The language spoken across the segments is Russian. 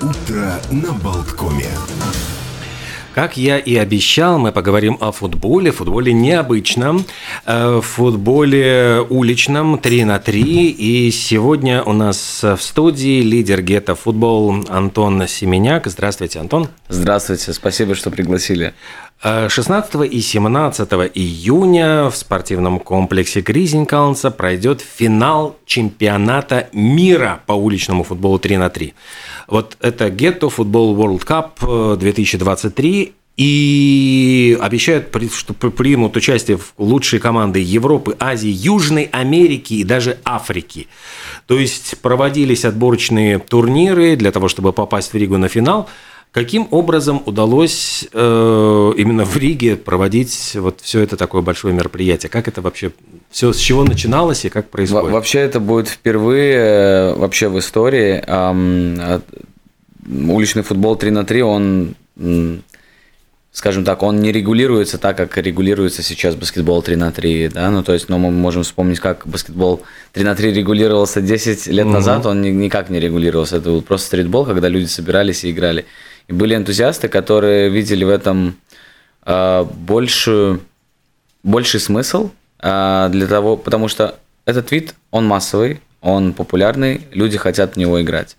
Утро на Болткоме. Как я и обещал, мы поговорим о футболе, футболе необычном, э, футболе уличном 3 на 3. И сегодня у нас в студии лидер гетто футбол Антон Семеняк. Здравствуйте, Антон. Здравствуйте, спасибо, что пригласили. 16 э, и 17 июня в спортивном комплексе Гризенкаунса пройдет финал чемпионата мира по уличному футболу 3 на 3. Вот это Ghetto Football World Cup 2023 и обещают, что примут участие в лучшие команды Европы, Азии, Южной Америки и даже Африки. То есть проводились отборочные турниры для того, чтобы попасть в Ригу на финал – Каким образом удалось э, именно в Риге проводить вот все это такое большое мероприятие? Как это вообще, все с чего начиналось и как происходит? вообще это будет впервые э, вообще в истории. Эм, уличный футбол 3 на 3, он, скажем так, он не регулируется так, как регулируется сейчас баскетбол 3 на 3, да, ну то есть, ну, мы можем вспомнить, как баскетбол 3 на 3 регулировался 10 лет угу. назад, он никак не регулировался, это был просто стритбол, когда люди собирались и играли. И были энтузиасты, которые видели в этом э, большую, больший смысл э, для того, потому что этот вид, он массовый, он популярный, люди хотят в него играть.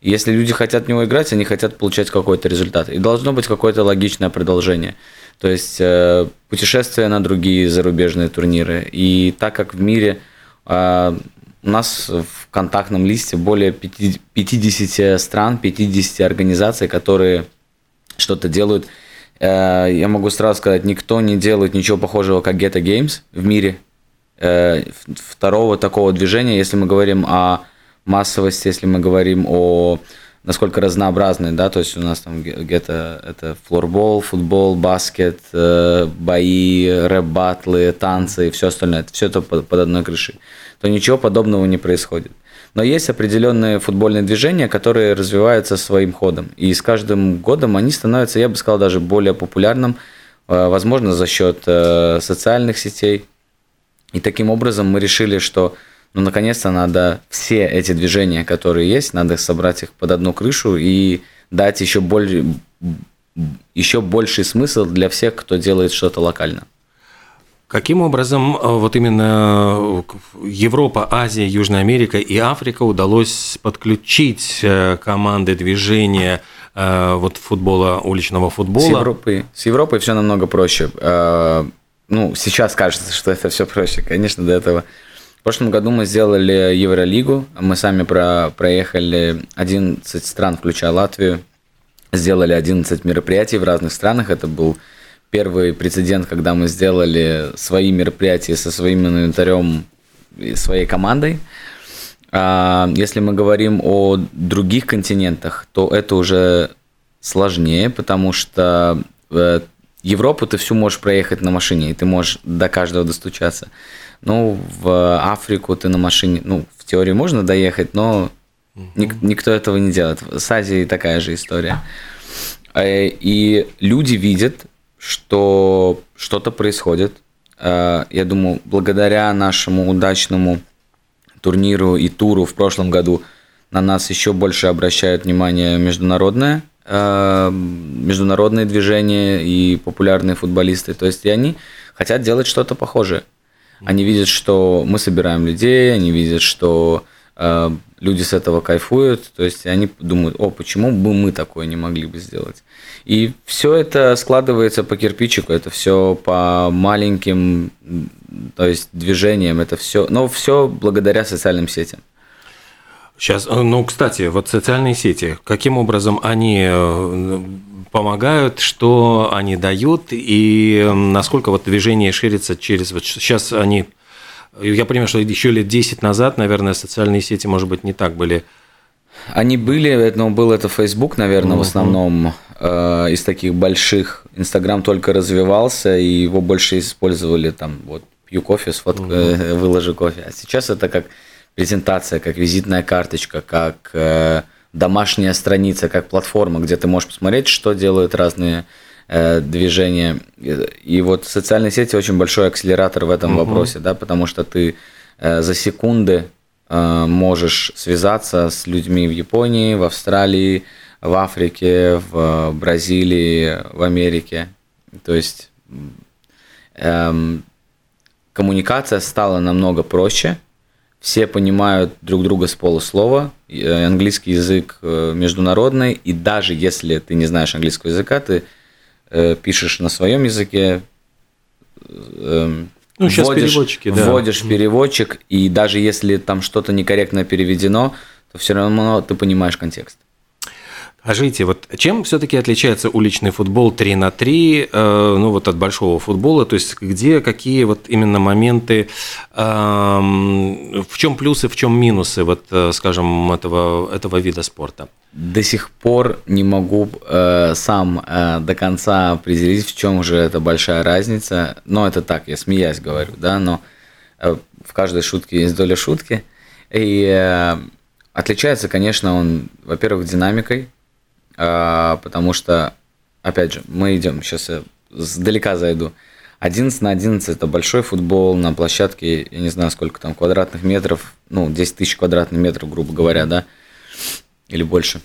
Если люди хотят в него играть, они хотят получать какой-то результат. И должно быть какое-то логичное продолжение. То есть э, путешествия на другие зарубежные турниры. И так как в мире э, у нас в контактном листе более 50 стран, 50 организаций, которые что-то делают. Э, я могу сразу сказать, никто не делает ничего похожего, как Geta Games в мире. Э, второго такого движения, если мы говорим о массовости, если мы говорим о насколько разнообразный, да, то есть у нас там где-то это флорбол, футбол, баскет, э, бои, рэп-батлы, танцы и все остальное. Все это под, под одной крышей. То ничего подобного не происходит. Но есть определенные футбольные движения, которые развиваются своим ходом. И с каждым годом они становятся, я бы сказал, даже более популярным, э, возможно, за счет э, социальных сетей. И таким образом мы решили, что ну, наконец-то надо все эти движения, которые есть, надо собрать их под одну крышу и дать еще, более, еще больший смысл для всех, кто делает что-то локально. Каким образом э, вот именно э, Европа, Азия, Южная Америка и Африка удалось подключить э, команды движения вот футбола, уличного футбола? С Европой, с Европой все намного проще. Ну, сейчас кажется, что это все проще. Конечно, до этого в прошлом году мы сделали Евролигу, мы сами про, проехали 11 стран, включая Латвию, сделали 11 мероприятий в разных странах. Это был первый прецедент, когда мы сделали свои мероприятия со своим инвентарем и своей командой. А если мы говорим о других континентах, то это уже сложнее, потому что э, Европу ты всю можешь проехать на машине, и ты можешь до каждого достучаться. Ну, в Африку ты на машине, ну, в теории можно доехать, но ник- никто этого не делает. С Азией такая же история. Э, и люди видят, что что-то происходит. Э, я думаю, благодаря нашему удачному турниру и туру в прошлом году на нас еще больше обращают внимание международное, э, международные движения и популярные футболисты. То есть и они хотят делать что-то похожее. Они видят, что мы собираем людей, они видят, что э, люди с этого кайфуют, то есть они думают, о, почему бы мы такое не могли бы сделать. И все это складывается по кирпичику, это все по маленьким, то есть движениям, это все, но все благодаря социальным сетям. Сейчас, э, ну, кстати, вот социальные сети, каким образом они э, помогают, что они дают и насколько вот движение ширится через... Вот сейчас они... Я понимаю, что еще лет 10 назад, наверное, социальные сети, может быть, не так были они были, но был это Facebook, наверное, uh-huh. в основном э, из таких больших. Инстаграм только развивался, и его больше использовали там вот пью кофе, сфотку, uh-huh. э, выложи кофе. А сейчас это как презентация, как визитная карточка, как э, домашняя страница, как платформа, где ты можешь посмотреть, что делают разные э, движения. И вот социальные сети очень большой акселератор в этом uh-huh. вопросе, да, потому что ты э, за секунды э, можешь связаться с людьми в Японии, в Австралии, в Африке, в Бразилии, в Америке. То есть эм, коммуникация стала намного проще. Все понимают друг друга с полуслова. Э, английский язык э, международный, и даже если ты не знаешь английского языка, ты э, пишешь на своем языке, э, ну, сейчас вводишь, переводчики, да. Вводишь переводчик, и даже если там что-то некорректно переведено, то все равно ты понимаешь контекст. Скажите, вот чем все-таки отличается уличный футбол 3 на 3, э, ну вот от большого футбола, то есть где какие вот именно моменты, э, в чем плюсы, в чем минусы, вот, э, скажем, этого, этого вида спорта? До сих пор не могу э, сам э, до конца определить, в чем же эта большая разница, но это так, я смеясь говорю, да, но э, в каждой шутке есть доля шутки, и э, отличается, конечно, он, во-первых, динамикой, а, потому что, опять же, мы идем, сейчас я сдалека зайду. 11 на 11 это большой футбол на площадке, я не знаю, сколько там квадратных метров, ну, 10 тысяч квадратных метров, грубо говоря, да, или больше.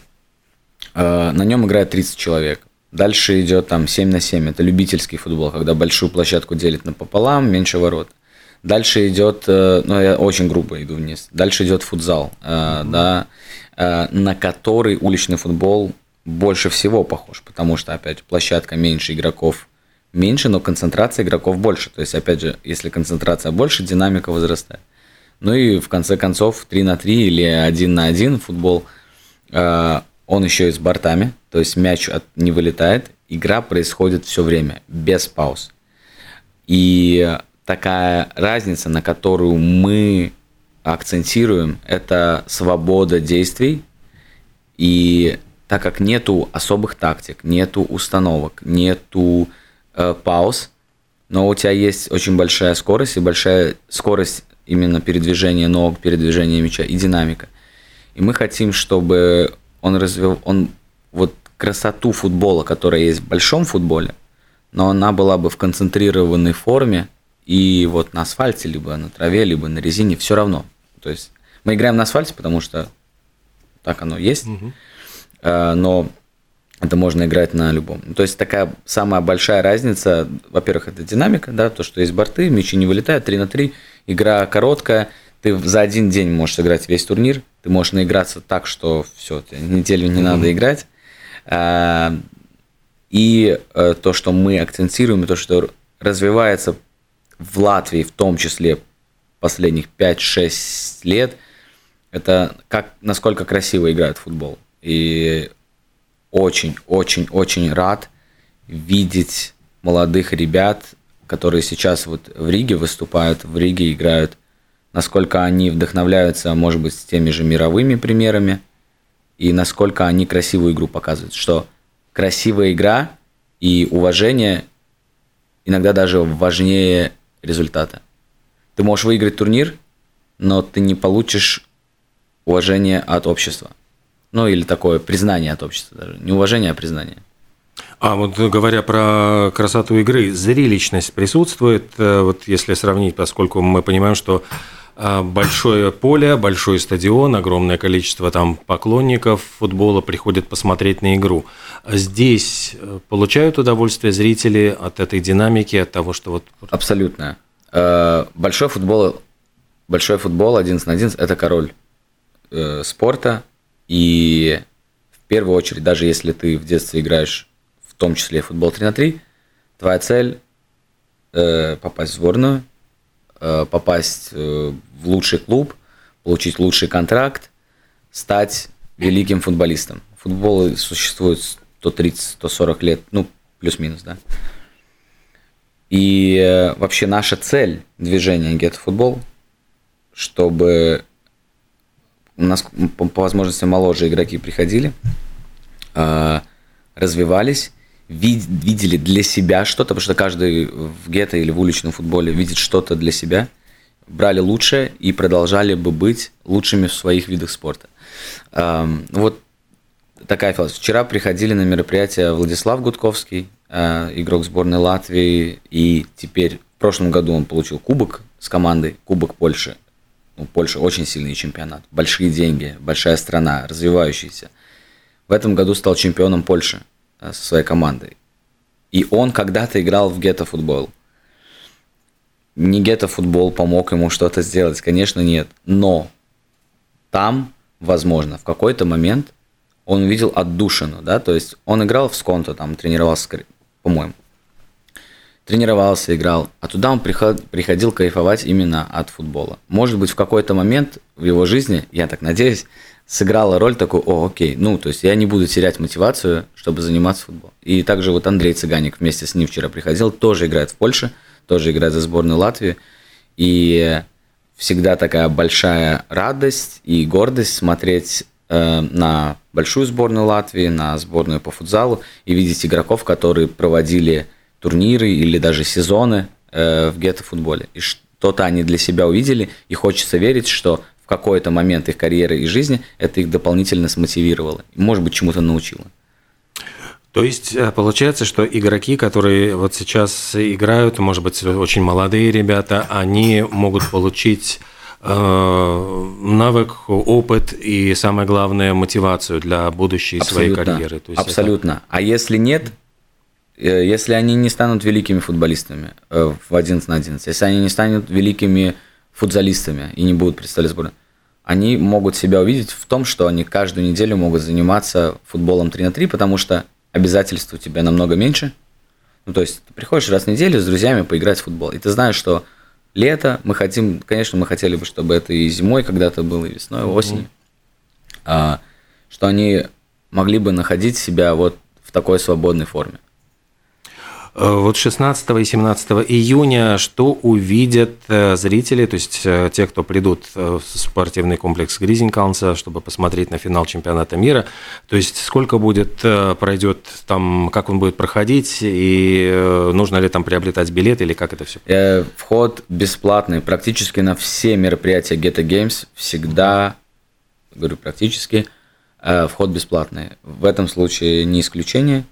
А, на нем играет 30 человек. Дальше идет там 7 на 7, это любительский футбол, когда большую площадку делит напополам, меньше ворот. Дальше идет, э, ну я очень грубо иду вниз, дальше идет футзал, mm-hmm. да, э, на который уличный футбол больше всего похож, потому что, опять, площадка меньше, игроков меньше, но концентрация игроков больше. То есть, опять же, если концентрация больше, динамика возрастает. Ну и в конце концов 3 на 3 или 1 на 1 футбол, э, он еще и с бортами, то есть мяч от, не вылетает, игра происходит все время, без пауз. И такая разница, на которую мы акцентируем, это свобода действий и так как нету особых тактик, нету установок, нету э, пауз, но у тебя есть очень большая скорость и большая скорость именно передвижения ног, передвижения мяча и динамика. И мы хотим, чтобы он развил, он вот красоту футбола, которая есть в большом футболе, но она была бы в концентрированной форме и вот на асфальте, либо на траве, либо на резине, все равно. То есть мы играем на асфальте, потому что так оно есть. Угу. Э, но это можно играть на любом. То есть такая самая большая разница, во-первых, это динамика, да, то, что есть борты, мячи не вылетают, 3 на 3, игра короткая, ты за один день можешь сыграть весь турнир, ты можешь наиграться так, что все, неделю не mm-hmm. надо играть. А, и э, то, что мы акцентируем, и то, что развивается в Латвии в том числе последних 5-6 лет, это как, насколько красиво играют в футбол. И очень-очень-очень рад видеть молодых ребят, которые сейчас вот в Риге выступают, в Риге играют, насколько они вдохновляются, может быть, с теми же мировыми примерами, и насколько они красивую игру показывают, что красивая игра и уважение иногда даже важнее результата. Ты можешь выиграть турнир, но ты не получишь уважение от общества. Ну, или такое признание от общества даже. Не уважение, а признание. А вот говоря про красоту игры, зрелищность присутствует, э, вот если сравнить, поскольку мы понимаем, что э, большое поле, большой стадион, огромное количество там поклонников футбола приходят посмотреть на игру. Здесь э, получают удовольствие зрители от этой динамики, от того, что вот... Абсолютно. Большой футбол, большой футбол 11 на 11 – это король спорта, и в первую очередь, даже если ты в детстве играешь, в том числе футбол 3 на 3, твоя цель э, попасть в сборную, э, попасть э, в лучший клуб, получить лучший контракт, стать великим футболистом. Футбол существует 130-140 лет, ну, плюс-минус, да. И э, вообще наша цель движения Get Football, чтобы у нас по, возможности моложе игроки приходили, э, развивались, вид, видели для себя что-то, потому что каждый в гетто или в уличном футболе видит что-то для себя, брали лучшее и продолжали бы быть лучшими в своих видах спорта. Вот такая философия. Вчера приходили на мероприятие Владислав Гудковский, э, игрок сборной Латвии, и теперь в прошлом году он получил кубок с командой, кубок Польши ну, Польша очень сильный чемпионат, большие деньги, большая страна, развивающаяся. в этом году стал чемпионом Польши со своей командой. И он когда-то играл в гетто-футбол. Не гетто-футбол помог ему что-то сделать, конечно, нет. Но там, возможно, в какой-то момент он увидел отдушину, да, то есть он играл в сконто, там тренировался, по-моему, тренировался, играл, а туда он приходил кайфовать именно от футбола. Может быть, в какой-то момент в его жизни, я так надеюсь, сыграла роль такой, о, окей, ну, то есть я не буду терять мотивацию, чтобы заниматься футболом. И также вот Андрей Цыганик вместе с ним вчера приходил, тоже играет в Польше, тоже играет за сборную Латвии. И всегда такая большая радость и гордость смотреть э, на большую сборную Латвии, на сборную по футзалу и видеть игроков, которые проводили турниры или даже сезоны э, в гетто-футболе. И что-то они для себя увидели, и хочется верить, что в какой-то момент их карьеры и жизни это их дополнительно смотивировало, может быть, чему-то научило. То есть э, получается, что игроки, которые вот сейчас играют, может быть, очень молодые ребята, они могут получить э, навык, опыт и, самое главное, мотивацию для будущей Абсолютно. своей карьеры. То есть Абсолютно. Это... А если нет, если они не станут великими футболистами в 11 на 11, если они не станут великими футзалистами и не будут представлять сборную, они могут себя увидеть в том, что они каждую неделю могут заниматься футболом 3 на 3, потому что обязательств у тебя намного меньше. Ну, то есть ты приходишь раз в неделю с друзьями поиграть в футбол, и ты знаешь, что лето мы хотим, конечно, мы хотели бы, чтобы это и зимой когда-то было, и весной, и осенью, mm-hmm. а, что они могли бы находить себя вот в такой свободной форме. Э, вот 16 и 17 июня что увидят э, зрители, то есть э, те, кто придут в спортивный комплекс Гризенкаунса, чтобы посмотреть на финал чемпионата мира? То есть сколько будет, пройдет там, как он будет проходить, и нужно ли там приобретать билет, или как это все? Вход бесплатный практически на все мероприятия Geta Games, всегда, говорю практически, вход бесплатный. В этом случае не исключение,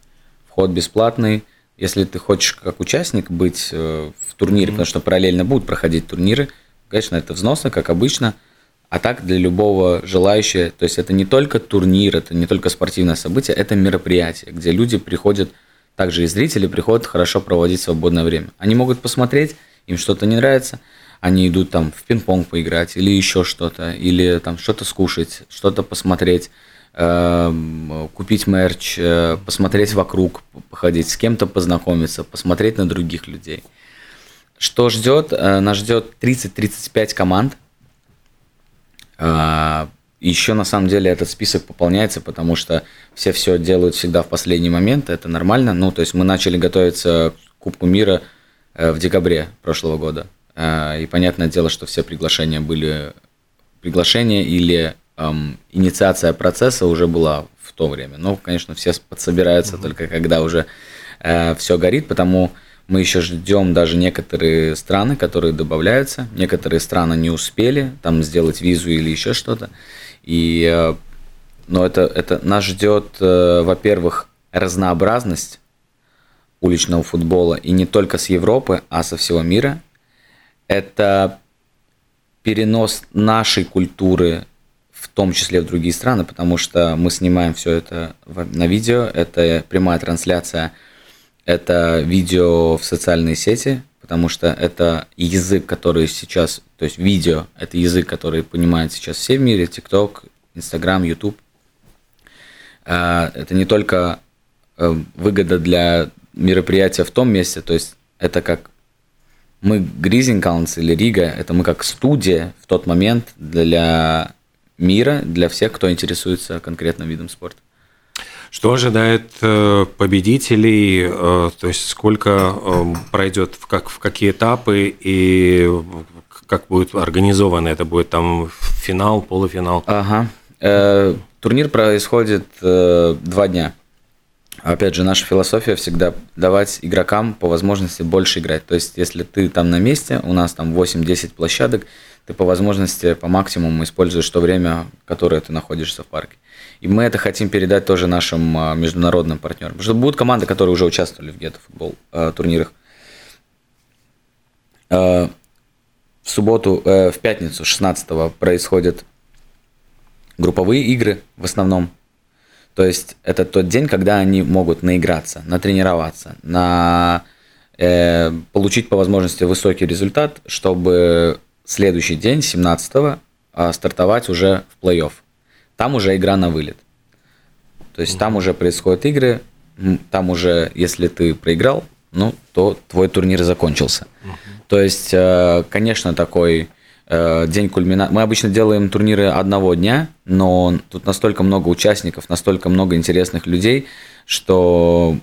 вход бесплатный – если ты хочешь как участник быть э, в турнире, mm-hmm. потому что параллельно будут проходить турниры, конечно, это взносно, как обычно, а так для любого желающего, то есть это не только турнир, это не только спортивное событие, это мероприятие, где люди приходят, также и зрители приходят хорошо проводить свободное время. Они могут посмотреть, им что-то не нравится, они идут там в пинг-понг поиграть или еще что-то, или там что-то скушать, что-то посмотреть. Эм, купить мерч, э, посмотреть вокруг, походить, с кем-то познакомиться, посмотреть на других людей. Что ждет? Э, нас ждет 30-35 команд. Э, Еще на самом деле этот список пополняется, потому что все все делают всегда в последний момент, это нормально. Ну, то есть мы начали готовиться к Кубку мира в декабре прошлого года. И понятное дело, что все приглашения были приглашения или эм, инициация процесса уже была в то время. Но, конечно, все подсобираются mm-hmm. только когда уже э, все горит, потому мы еще ждем даже некоторые страны, которые добавляются. Некоторые страны не успели там сделать визу или еще что-то. И, э, но это, это нас ждет, э, во-первых, разнообразность уличного футбола, и не только с Европы, а со всего мира. Это перенос нашей культуры в том числе в другие страны, потому что мы снимаем все это на видео, это прямая трансляция, это видео в социальные сети, потому что это язык, который сейчас, то есть видео, это язык, который понимают сейчас все в мире, TikTok, Instagram, YouTube. Это не только э, выгода для мероприятия в том месте, то есть это как мы Гризинкаунс или Рига, это мы как студия в тот момент для мира для всех, кто интересуется конкретным видом спорта. Что ожидает э, победителей, э, то есть сколько э, пройдет, в, как, в какие этапы и как будет организовано? Это будет там финал, полуфинал? Ага. Турнир происходит два дня. Опять же, наша философия всегда давать игрокам по возможности больше играть. То есть, если ты там на месте, у нас там 8-10 площадок, ты по возможности, по максимуму используешь то время, которое ты находишься в парке. И мы это хотим передать тоже нашим а, международным партнерам. Потому что будут команды, которые уже участвовали в гетто-футбол э, турнирах. Э, в субботу, э, в пятницу 16 происходят групповые игры в основном. То есть это тот день, когда они могут наиграться, натренироваться, на э, получить по возможности высокий результат, чтобы следующий день, 17-го, э, стартовать уже в плей-офф. Там уже игра на вылет. То есть там уже происходят игры, там уже, если ты проиграл, ну, то твой турнир закончился. То есть, э, конечно, такой э, день кульминации. Мы обычно делаем турниры одного дня, но тут настолько много участников, настолько много интересных людей, что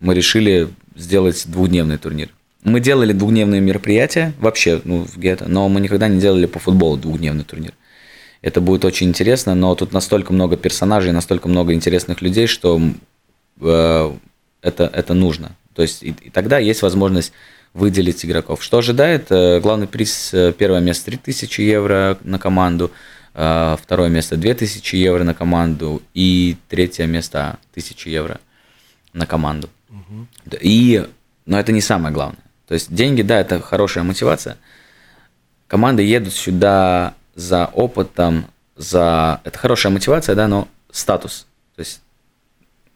мы решили сделать двухдневный турнир. Мы делали двухдневные мероприятия вообще, ну, в гетто, но мы никогда не делали по футболу двухдневный турнир. Это будет очень интересно, но тут настолько много персонажей, настолько много интересных людей, что э, это, это нужно. То есть и, и тогда есть возможность выделить игроков. Что ожидает? Э, главный приз, э, первое место 3000 евро на команду, э, второе место 2000 евро на команду и третье место 1000 евро на команду. Угу. И, но это не самое главное. То есть деньги, да, это хорошая мотивация. Команды едут сюда за опытом, за... Это хорошая мотивация, да, но статус. То есть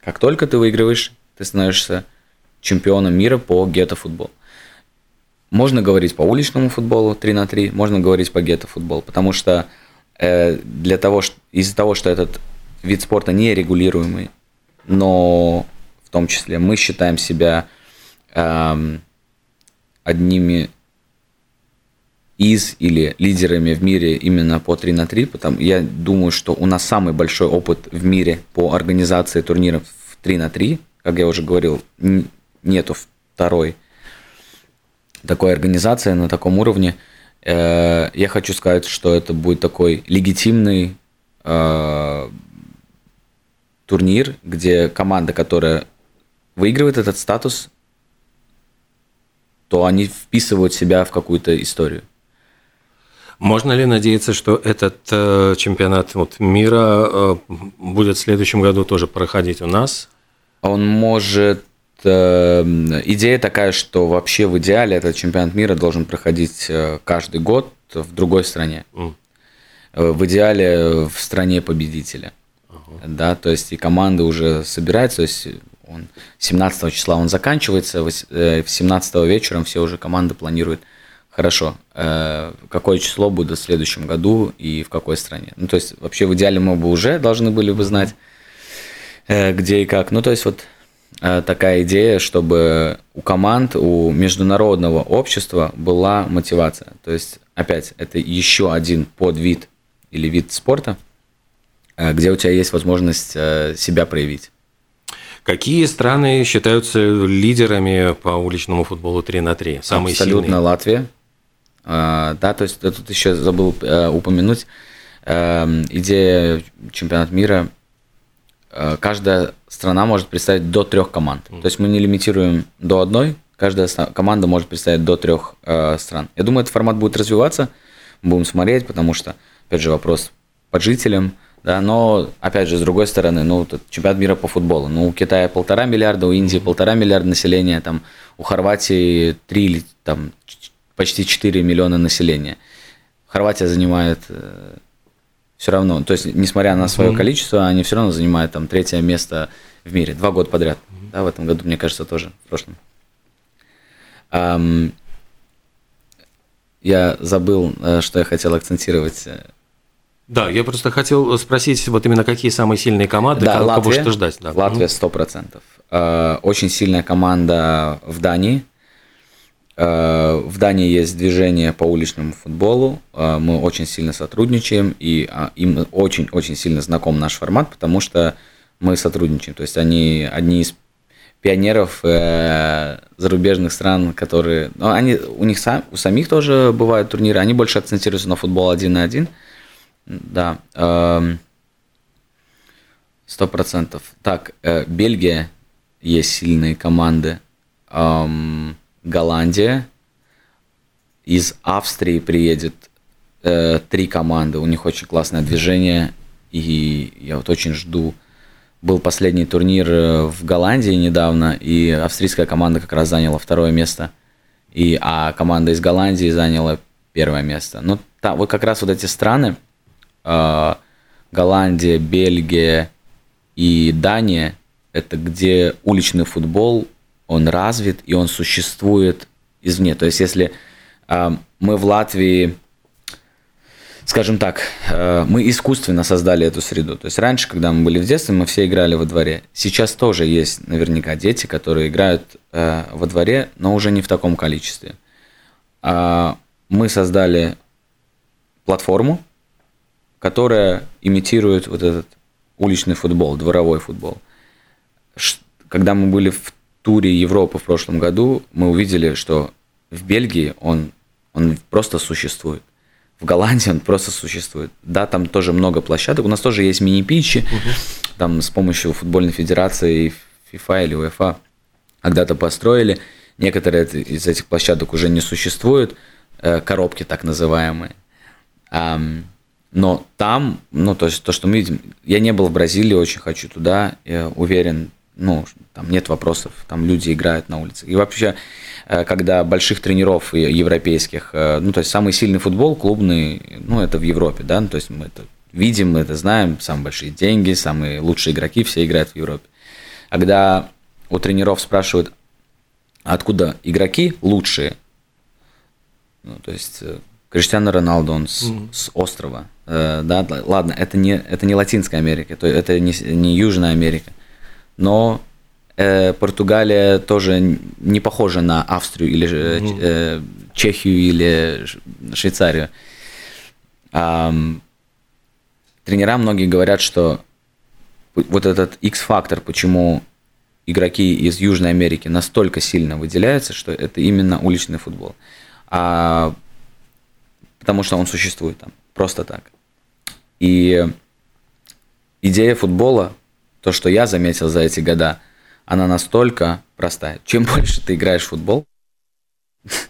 как только ты выигрываешь, ты становишься чемпионом мира по гетто-футболу. Можно говорить по уличному футболу 3 на 3, можно говорить по гетто-футболу, потому что э, для того, что, из-за того, что этот вид спорта не регулируемый, но в том числе мы считаем себя э, одними из или лидерами в мире именно по 3 на 3, потому я думаю, что у нас самый большой опыт в мире по организации турниров в 3 на 3, как я уже говорил, нету второй такой организации на таком уровне. Э, я хочу сказать, что это будет такой легитимный э, турнир, где команда, которая выигрывает этот статус, то они вписывают себя в какую-то историю. Можно ли надеяться, что этот э, чемпионат вот, мира э, будет в следующем году тоже проходить у нас? Он может Э, идея такая, что вообще в идеале этот чемпионат мира должен проходить э, каждый год в другой стране. Mm. В идеале в стране победителя. Uh-huh. Да, то есть и команды уже собираются, то есть он 17 числа он заканчивается, 17 вечером все уже команды планируют, хорошо, какое число будет в следующем году и в какой стране. Ну, то есть вообще в идеале мы бы уже должны были бы знать, где и как. Ну, то есть вот Э, такая идея, чтобы у команд, у международного общества была мотивация. То есть, опять, это еще один подвид или вид спорта, э, где у тебя есть возможность э, себя проявить. Какие страны считаются лидерами по уличному футболу 3 на 3? Самые Абсолютно сильные? Латвия. Да, то есть тут еще забыл упомянуть идея чемпионата мира – Э, каждая страна может представить до трех команд. То есть мы не лимитируем до одной, каждая команда может представить до трех э, стран. Я думаю, этот формат будет развиваться, будем смотреть, потому что, опять же, вопрос по жителям, да, но, опять же, с другой стороны, ну, чемпионат мира по футболу, ну, у Китая полтора миллиарда, у Индии полтора миллиарда населения, там, у Хорватии три или там почти 4 миллиона населения. Хорватия занимает э, все равно, то есть, несмотря на свое mm-hmm. количество, они все равно занимают там третье место в мире, два года подряд. Mm-hmm. Да, в этом году, мне кажется, тоже, в прошлом. Um, я забыл, э, что я хотел акцентировать. Да, я просто хотел спросить, вот именно какие самые сильные команды, да, Латвия, кого что ждать. Да. Латвия 100%. Uh, очень сильная команда в Дании, Э, в Дании есть движение по уличному футболу. Э, мы очень сильно сотрудничаем, и а, им очень-очень сильно знаком наш формат, потому что мы сотрудничаем. То есть они одни из пионеров э, зарубежных стран, которые... Ну, они, у них сам, у самих тоже бывают турниры, они больше акцентируются на футбол один на один. Да. Эм, сто процентов. Так, Бельгия есть сильные команды. Эм, Голландия, из Австрии приедет э, три команды, у них очень классное движение, и я вот очень жду. Был последний турнир э, в Голландии недавно, и австрийская команда как раз заняла второе место, и, а команда из Голландии заняла первое место. Ну, там, вот как раз вот эти страны, э, Голландия, Бельгия, и Дания – это где уличный футбол, он развит и он существует извне. То есть если э, мы в Латвии, скажем так, э, мы искусственно создали эту среду. То есть раньше, когда мы были в детстве, мы все играли во дворе. Сейчас тоже есть наверняка дети, которые играют во дворе, но уже не в таком количестве. А мы создали платформу, которая имитирует вот этот уличный футбол, дворовой футбол. Когда мы были в туре Европы в прошлом году, мы увидели, что в Бельгии он, он просто существует. В Голландии он просто существует. Да, там тоже много площадок. У нас тоже есть мини-питчи. Угу. Там с помощью футбольной федерации FIFA или UEFA когда-то построили. Некоторые из этих площадок уже не существуют. Э, коробки так называемые. Но там, ну, то есть то, что мы видим, я не был в Бразилии, очень хочу туда, я уверен, ну, там нет вопросов, там люди играют на улице. И вообще, э, когда больших тренеров европейских, э, ну, то есть самый сильный футбол клубный, ну, это в Европе, да, ну, то есть мы это видим, мы это знаем, самые большие деньги, самые лучшие игроки, все играют в Европе. Когда у тренеров спрашивают, откуда игроки лучшие, ну, то есть Криштиано Роналдо, он с, mm. с острова. Э, да, ладно, это не, это не Латинская Америка, то это не, не Южная Америка. Но э, Португалия тоже не похожа на Австрию или mm. э, Чехию или Швейцарию. А, тренера многие говорят, что вот этот X-фактор, почему игроки из Южной Америки настолько сильно выделяются, что это именно уличный футбол. А потому что он существует там, просто так. И идея футбола, то, что я заметил за эти года, она настолько простая. Чем больше ты играешь в футбол,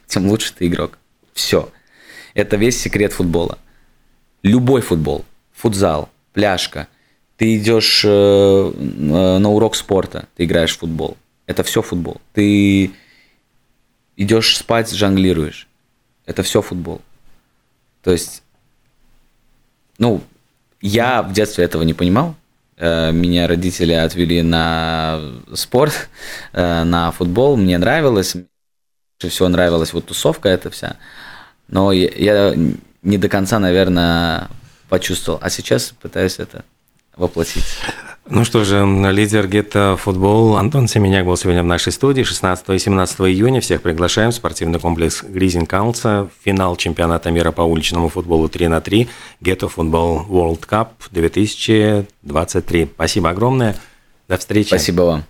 тем лучше ты игрок. Все. Это весь секрет футбола. Любой футбол, футзал, пляжка, ты идешь э, на урок спорта, ты играешь в футбол. Это все футбол. Ты идешь спать, жонглируешь. Это все футбол. То есть, ну, я в детстве этого не понимал. Э, меня родители отвели на спорт, э, на футбол. Мне нравилось. Больше всего нравилась вот тусовка эта вся. Но я не до конца, наверное, почувствовал. А сейчас пытаюсь это воплотить. Ну что же, лидер гетто футбол Антон Семеняк был сегодня в нашей студии. 16 и 17 июня всех приглашаем в спортивный комплекс Гризин Каунса. Финал чемпионата мира по уличному футболу 3 на 3. Гетто футбол World Cup 2023. Спасибо огромное. До встречи. Спасибо вам.